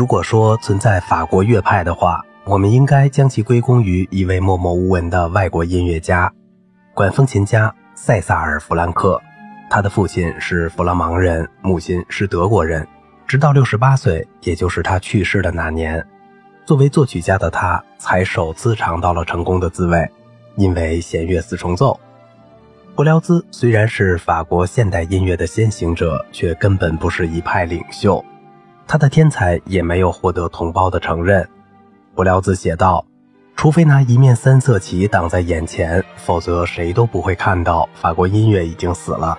如果说存在法国乐派的话，我们应该将其归功于一位默默无闻的外国音乐家——管风琴家塞萨尔·弗兰克。他的父亲是弗拉芒人，母亲是德国人。直到六十八岁，也就是他去世的那年，作为作曲家的他才首次尝到了成功的滋味。因为弦乐四重奏，柏辽兹虽然是法国现代音乐的先行者，却根本不是一派领袖。他的天才也没有获得同胞的承认。柏辽兹写道：“除非拿一面三色旗挡在眼前，否则谁都不会看到法国音乐已经死了。”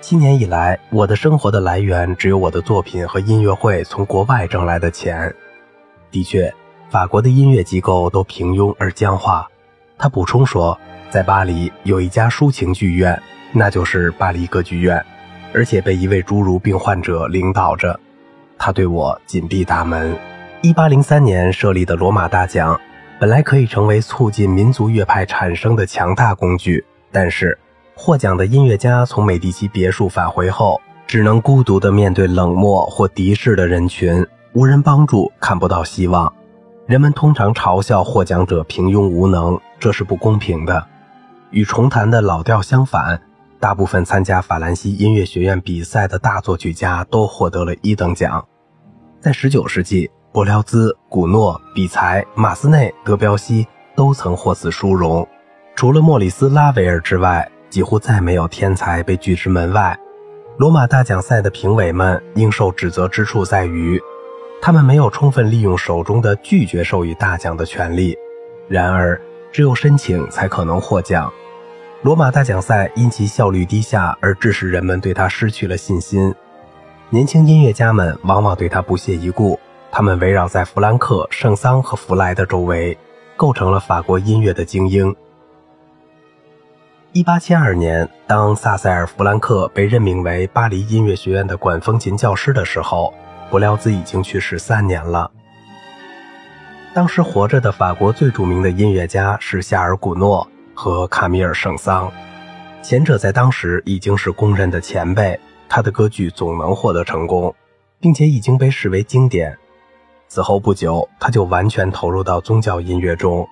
七年以来，我的生活的来源只有我的作品和音乐会从国外挣来的钱。的确，法国的音乐机构都平庸而僵化。他补充说，在巴黎有一家抒情剧院，那就是巴黎歌剧院，而且被一位侏儒病患者领导着。他对我紧闭大门。一八零三年设立的罗马大奖，本来可以成为促进民族乐派产生的强大工具，但是。获奖的音乐家从美第奇别墅返回后，只能孤独地面对冷漠或敌视的人群，无人帮助，看不到希望。人们通常嘲笑获奖者平庸无能，这是不公平的。与重弹的老调相反，大部分参加法兰西音乐学院比赛的大作曲家都获得了一等奖。在19世纪，柏辽兹、古诺、比才、马斯内、德彪西都曾获此殊荣。除了莫里斯·拉维尔之外，几乎再没有天才被拒之门外。罗马大奖赛的评委们应受指责之处在于，他们没有充分利用手中的拒绝授予大奖的权利。然而，只有申请才可能获奖。罗马大奖赛因其效率低下而致使人们对他失去了信心。年轻音乐家们往往对他不屑一顾，他们围绕在弗兰克、圣桑和弗莱的周围，构成了法国音乐的精英。一八七二年，当萨塞尔·弗兰克被任命为巴黎音乐学院的管风琴教师的时候，柏辽兹已经去世三年了。当时活着的法国最著名的音乐家是夏尔·古诺和卡米尔·圣桑，前者在当时已经是公认的前辈，他的歌剧总能获得成功，并且已经被视为经典。此后不久，他就完全投入到宗教音乐中。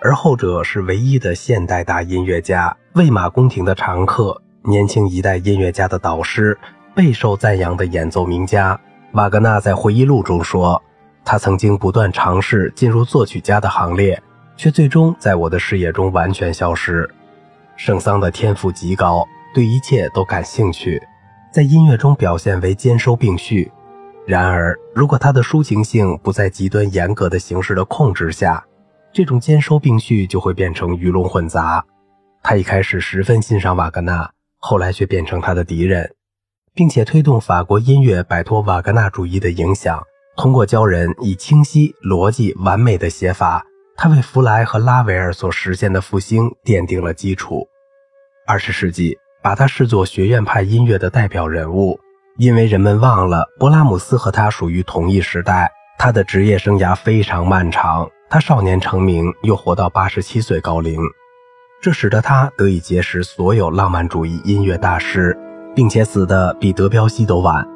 而后者是唯一的现代大音乐家，魏玛宫廷的常客，年轻一代音乐家的导师，备受赞扬的演奏名家。瓦格纳在回忆录中说：“他曾经不断尝试进入作曲家的行列，却最终在我的视野中完全消失。”圣桑的天赋极高，对一切都感兴趣，在音乐中表现为兼收并蓄。然而，如果他的抒情性不在极端严格的形式的控制下，这种兼收并蓄就会变成鱼龙混杂。他一开始十分欣赏瓦格纳，后来却变成他的敌人，并且推动法国音乐摆脱瓦格纳主义的影响。通过教人以清晰、逻辑、完美的写法，他为弗莱和拉维尔所实现的复兴奠定了基础。二十世纪把他视作学院派音乐的代表人物，因为人们忘了勃拉姆斯和他属于同一时代。他的职业生涯非常漫长。他少年成名，又活到八十七岁高龄，这使得他得以结识所有浪漫主义音乐大师，并且死的比德彪西都晚。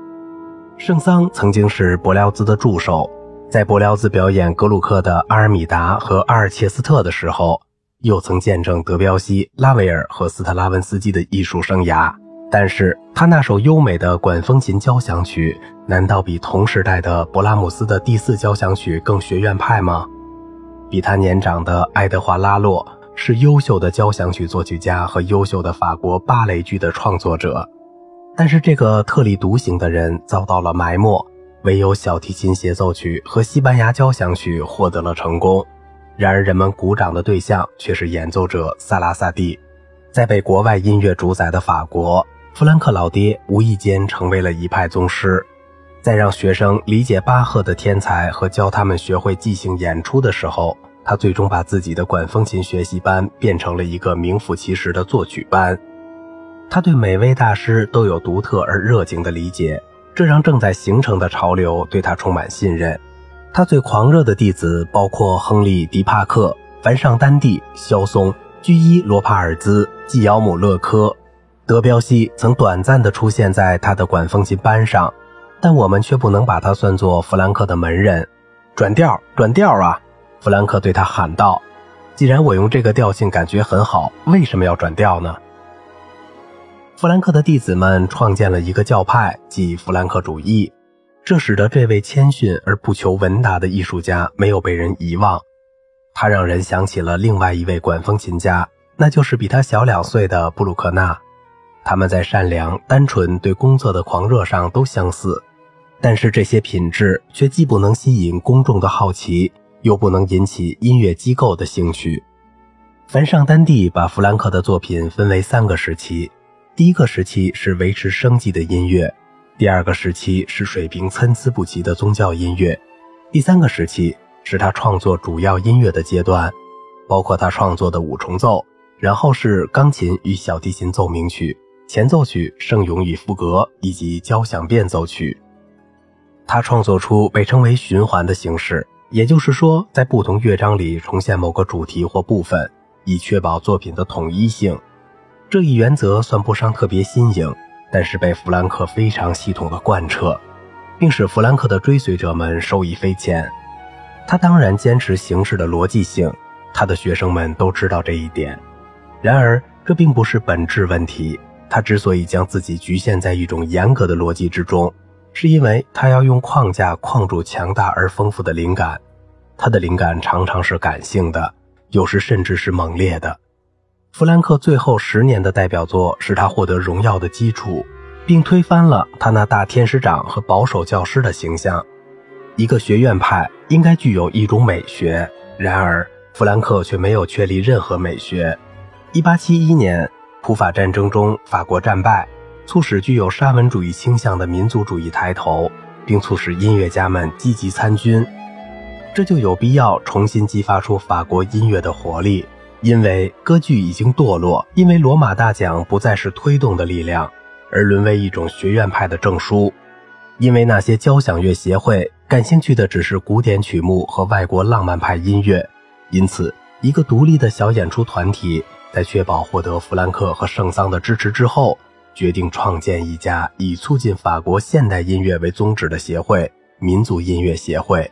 圣桑曾经是柏辽兹的助手，在柏辽兹表演格鲁克的《阿尔米达》和《阿尔切斯特》的时候，又曾见证德彪西、拉维尔和斯特拉文斯基的艺术生涯。但是他那首优美的管风琴交响曲，难道比同时代的勃拉姆斯的第四交响曲更学院派吗？比他年长的爱德华·拉洛是优秀的交响曲作曲家和优秀的法国芭蕾剧的创作者，但是这个特立独行的人遭到了埋没，唯有小提琴协奏曲和西班牙交响曲获得了成功。然而，人们鼓掌的对象却是演奏者萨拉萨蒂。在被国外音乐主宰的法国，弗兰克老爹无意间成为了一派宗师。在让学生理解巴赫的天才和教他们学会即兴演出的时候，他最终把自己的管风琴学习班变成了一个名副其实的作曲班。他对每位大师都有独特而热情的理解，这让正在形成的潮流对他充满信任。他最狂热的弟子包括亨利·迪帕克、凡尚丹蒂、肖松、居伊·罗帕尔兹、季奥姆勒科、德彪西曾短暂地出现在他的管风琴班上。但我们却不能把他算作弗兰克的门人。转调，转调啊！弗兰克对他喊道：“既然我用这个调性感觉很好，为什么要转调呢？”弗兰克的弟子们创建了一个教派，即弗兰克主义，这使得这位谦逊而不求闻达的艺术家没有被人遗忘。他让人想起了另外一位管风琴家，那就是比他小两岁的布鲁克纳。他们在善良、单纯、对工作的狂热上都相似，但是这些品质却既不能吸引公众的好奇，又不能引起音乐机构的兴趣。凡上丹蒂把弗兰克的作品分为三个时期。第一个时期是维持生计的音乐，第二个时期是水平参差不齐的宗教音乐，第三个时期是他创作主要音乐的阶段，包括他创作的五重奏，然后是钢琴与小提琴奏鸣曲、前奏曲、圣咏与赋格以及交响变奏曲。他创作出被称为循环的形式，也就是说，在不同乐章里重现某个主题或部分，以确保作品的统一性。这一原则算不上特别新颖，但是被弗兰克非常系统的贯彻，并使弗兰克的追随者们受益匪浅。他当然坚持形式的逻辑性，他的学生们都知道这一点。然而，这并不是本质问题。他之所以将自己局限在一种严格的逻辑之中，是因为他要用框架框住强大而丰富的灵感。他的灵感常常是感性的，有时甚至是猛烈的。弗兰克最后十年的代表作是他获得荣耀的基础，并推翻了他那大天使长和保守教师的形象。一个学院派应该具有一种美学，然而弗兰克却没有确立任何美学。1871年，普法战争中法国战败，促使具有沙文主义倾向的民族主义抬头，并促使音乐家们积极参军。这就有必要重新激发出法国音乐的活力。因为歌剧已经堕落，因为罗马大奖不再是推动的力量，而沦为一种学院派的证书。因为那些交响乐协会感兴趣的只是古典曲目和外国浪漫派音乐，因此，一个独立的小演出团体在确保获得弗兰克和圣桑的支持之后，决定创建一家以促进法国现代音乐为宗旨的协会——民族音乐协会，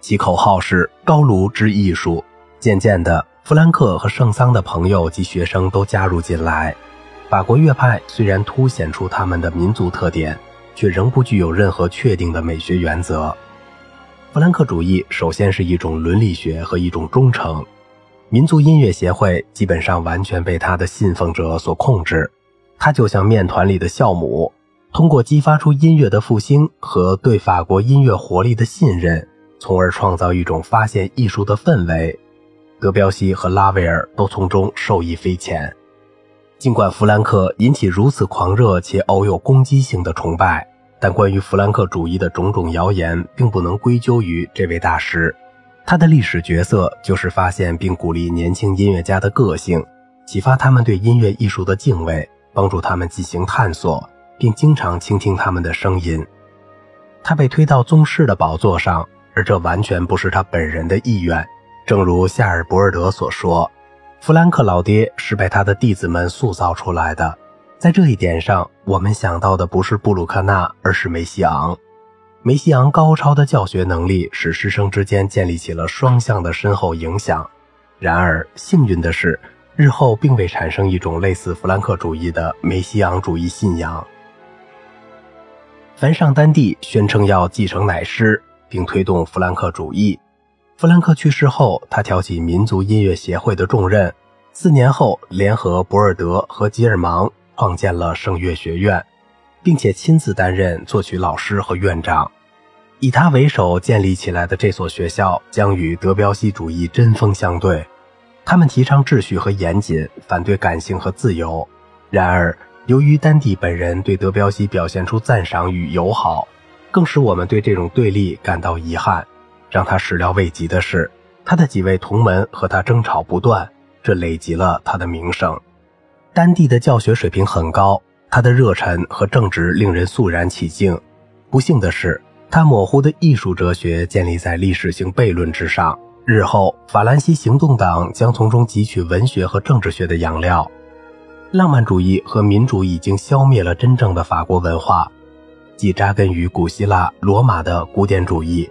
其口号是“高卢之艺术”。渐渐的。弗兰克和圣桑的朋友及学生都加入进来。法国乐派虽然凸显出他们的民族特点，却仍不具有任何确定的美学原则。弗兰克主义首先是一种伦理学和一种忠诚。民族音乐协会基本上完全被他的信奉者所控制。他就像面团里的酵母，通过激发出音乐的复兴和对法国音乐活力的信任，从而创造一种发现艺术的氛围。德彪西和拉威尔都从中受益匪浅。尽管弗兰克引起如此狂热且偶有攻击性的崇拜，但关于弗兰克主义的种种谣言并不能归咎于这位大师。他的历史角色就是发现并鼓励年轻音乐家的个性，启发他们对音乐艺术的敬畏，帮助他们进行探索，并经常倾听他们的声音。他被推到宗室的宝座上，而这完全不是他本人的意愿。正如夏尔·博尔德所说，弗兰克老爹是被他的弟子们塑造出来的。在这一点上，我们想到的不是布鲁克纳，而是梅西昂。梅西昂高超的教学能力使师生之间建立起了双向的深厚影响。然而，幸运的是，日后并未产生一种类似弗兰克主义的梅西昂主义信仰。凡上丹蒂宣称要继承乃师，并推动弗兰克主义。弗兰克去世后，他挑起民族音乐协会的重任。四年后，联合博尔德和吉尔芒创建了圣乐学院，并且亲自担任作曲老师和院长。以他为首建立起来的这所学校将与德彪西主义针锋相对。他们提倡秩序和严谨，反对感性和自由。然而，由于丹蒂本人对德彪西表现出赞赏与友好，更使我们对这种对立感到遗憾。让他始料未及的是，他的几位同门和他争吵不断，这累积了他的名声。丹蒂的教学水平很高，他的热忱和正直令人肃然起敬。不幸的是，他模糊的艺术哲学建立在历史性悖论之上，日后法兰西行动党将从中汲取文学和政治学的养料。浪漫主义和民主已经消灭了真正的法国文化。即扎根于古希腊、罗马的古典主义。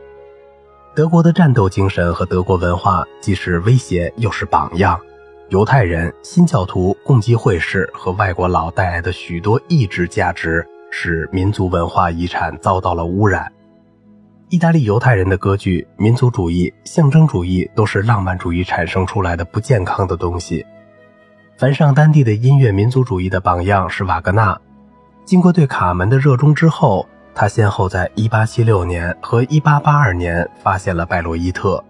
德国的战斗精神和德国文化既是威胁又是榜样。犹太人、新教徒、共济会士和外国佬带来的许多意志价值，使民族文化遗产遭到了污染。意大利犹太人的歌剧、民族主义、象征主义都是浪漫主义产生出来的不健康的东西。凡上丹蒂的音乐民族主义的榜样是瓦格纳。经过对卡门的热衷之后，他先后在1876年和1882年发现了拜洛伊特。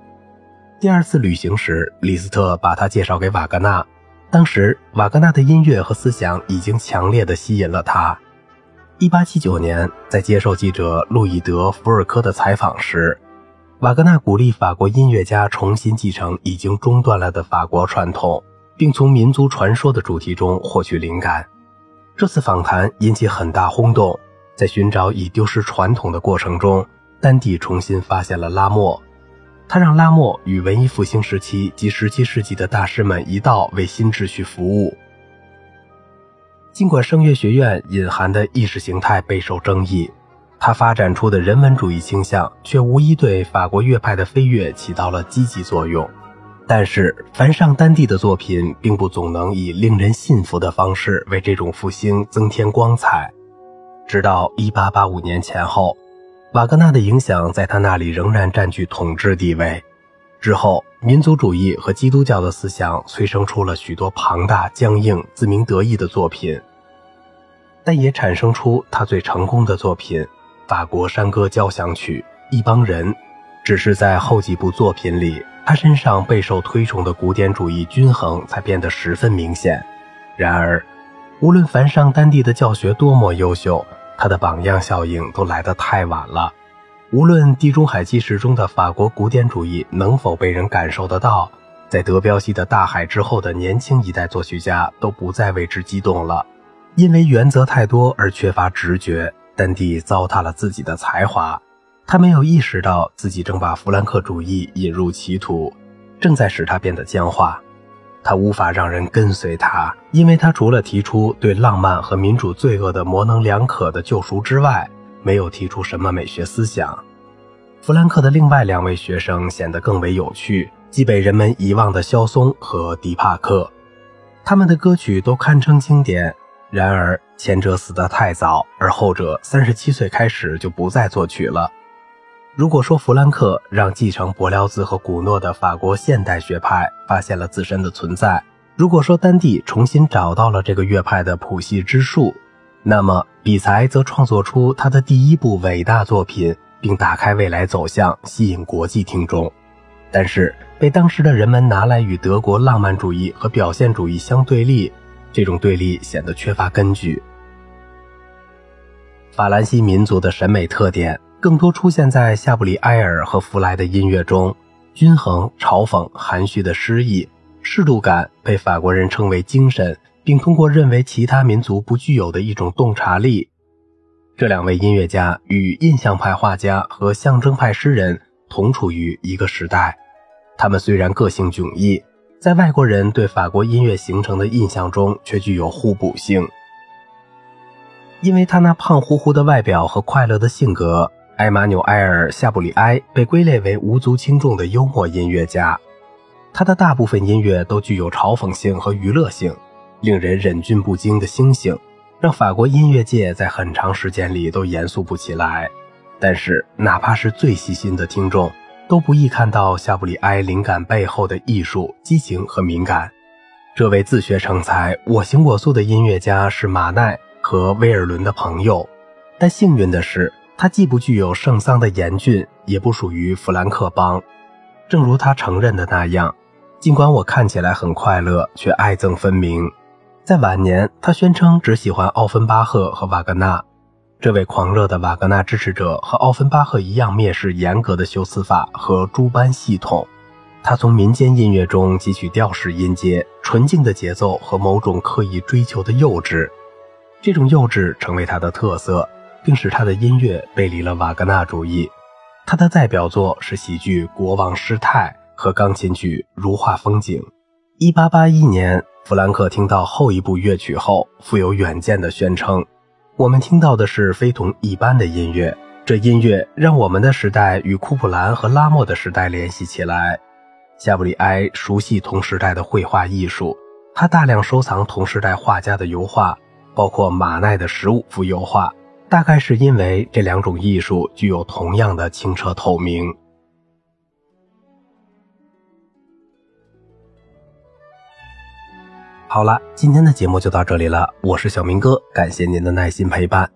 第二次旅行时，李斯特把他介绍给瓦格纳。当时，瓦格纳的音乐和思想已经强烈地吸引了他。1879年，在接受记者路易德·福尔科的采访时，瓦格纳鼓励法国音乐家重新继承已经中断了的法国传统，并从民族传说的主题中获取灵感。这次访谈引起很大轰动。在寻找已丢失传统的过程中，丹蒂重新发现了拉莫。他让拉莫与文艺复兴时期及17世纪的大师们一道为新秩序服务。尽管声乐学院隐含的意识形态备受争议，他发展出的人文主义倾向却无疑对法国乐派的飞跃起到了积极作用。但是，凡上丹蒂的作品并不总能以令人信服的方式为这种复兴增添光彩。直到1885年前后，瓦格纳的影响在他那里仍然占据统治地位。之后，民族主义和基督教的思想催生出了许多庞大、僵硬、自鸣得意的作品，但也产生出他最成功的作品《法国山歌交响曲》《一帮人》。只是在后几部作品里。他身上备受推崇的古典主义均衡才变得十分明显。然而，无论凡上丹蒂的教学多么优秀，他的榜样效应都来得太晚了。无论《地中海纪实》中的法国古典主义能否被人感受得到，在德彪西的大海之后的年轻一代作曲家都不再为之激动了，因为原则太多而缺乏直觉。丹蒂糟蹋了自己的才华。他没有意识到自己正把弗兰克主义引入歧途，正在使他变得僵化。他无法让人跟随他，因为他除了提出对浪漫和民主罪恶的模棱两可的救赎之外，没有提出什么美学思想。弗兰克的另外两位学生显得更为有趣，即被人们遗忘的肖松和迪帕克。他们的歌曲都堪称经典，然而前者死得太早，而后者三十七岁开始就不再作曲了。如果说弗兰克让继承柏辽兹和古诺的法国现代学派发现了自身的存在，如果说丹蒂重新找到了这个乐派的谱系之树，那么比才则创作出他的第一部伟大作品，并打开未来走向，吸引国际听众。但是被当时的人们拿来与德国浪漫主义和表现主义相对立，这种对立显得缺乏根据。法兰西民族的审美特点。更多出现在夏布里埃尔和弗莱的音乐中，均衡、嘲讽、含蓄的诗意、适度感被法国人称为精神，并通过认为其他民族不具有的一种洞察力。这两位音乐家与印象派画家和象征派诗人同处于一个时代，他们虽然个性迥异，在外国人对法国音乐形成的印象中却具有互补性，因为他那胖乎乎的外表和快乐的性格。埃马纽埃尔·夏布里埃被归类为无足轻重的幽默音乐家，他的大部分音乐都具有嘲讽性和娱乐性，令人忍俊不禁的星星，让法国音乐界在很长时间里都严肃不起来。但是，哪怕是最细心的听众，都不易看到夏布里埃灵感背后的艺术、激情和敏感。这位自学成才、我行我素的音乐家是马奈和威尔伦的朋友，但幸运的是。他既不具有圣桑的严峻，也不属于弗兰克邦。正如他承认的那样，尽管我看起来很快乐，却爱憎分明。在晚年，他宣称只喜欢奥芬巴赫和瓦格纳。这位狂热的瓦格纳支持者和奥芬巴赫一样，蔑视严格的修辞法和诸般系统。他从民间音乐中汲取调式音阶、纯净的节奏和某种刻意追求的幼稚。这种幼稚成为他的特色。并使他的音乐背离了瓦格纳主义。他的代表作是喜剧《国王失态》和钢琴曲《如画风景》。1881年，弗兰克听到后一部乐曲后，富有远见地宣称：“我们听到的是非同一般的音乐。这音乐让我们的时代与库普兰和拉莫的时代联系起来。夏布里埃熟悉同时代的绘画艺术，他大量收藏同时代画家的油画，包括马奈的十五幅油画。大概是因为这两种艺术具有同样的清澈透明。好了，今天的节目就到这里了，我是小明哥，感谢您的耐心陪伴。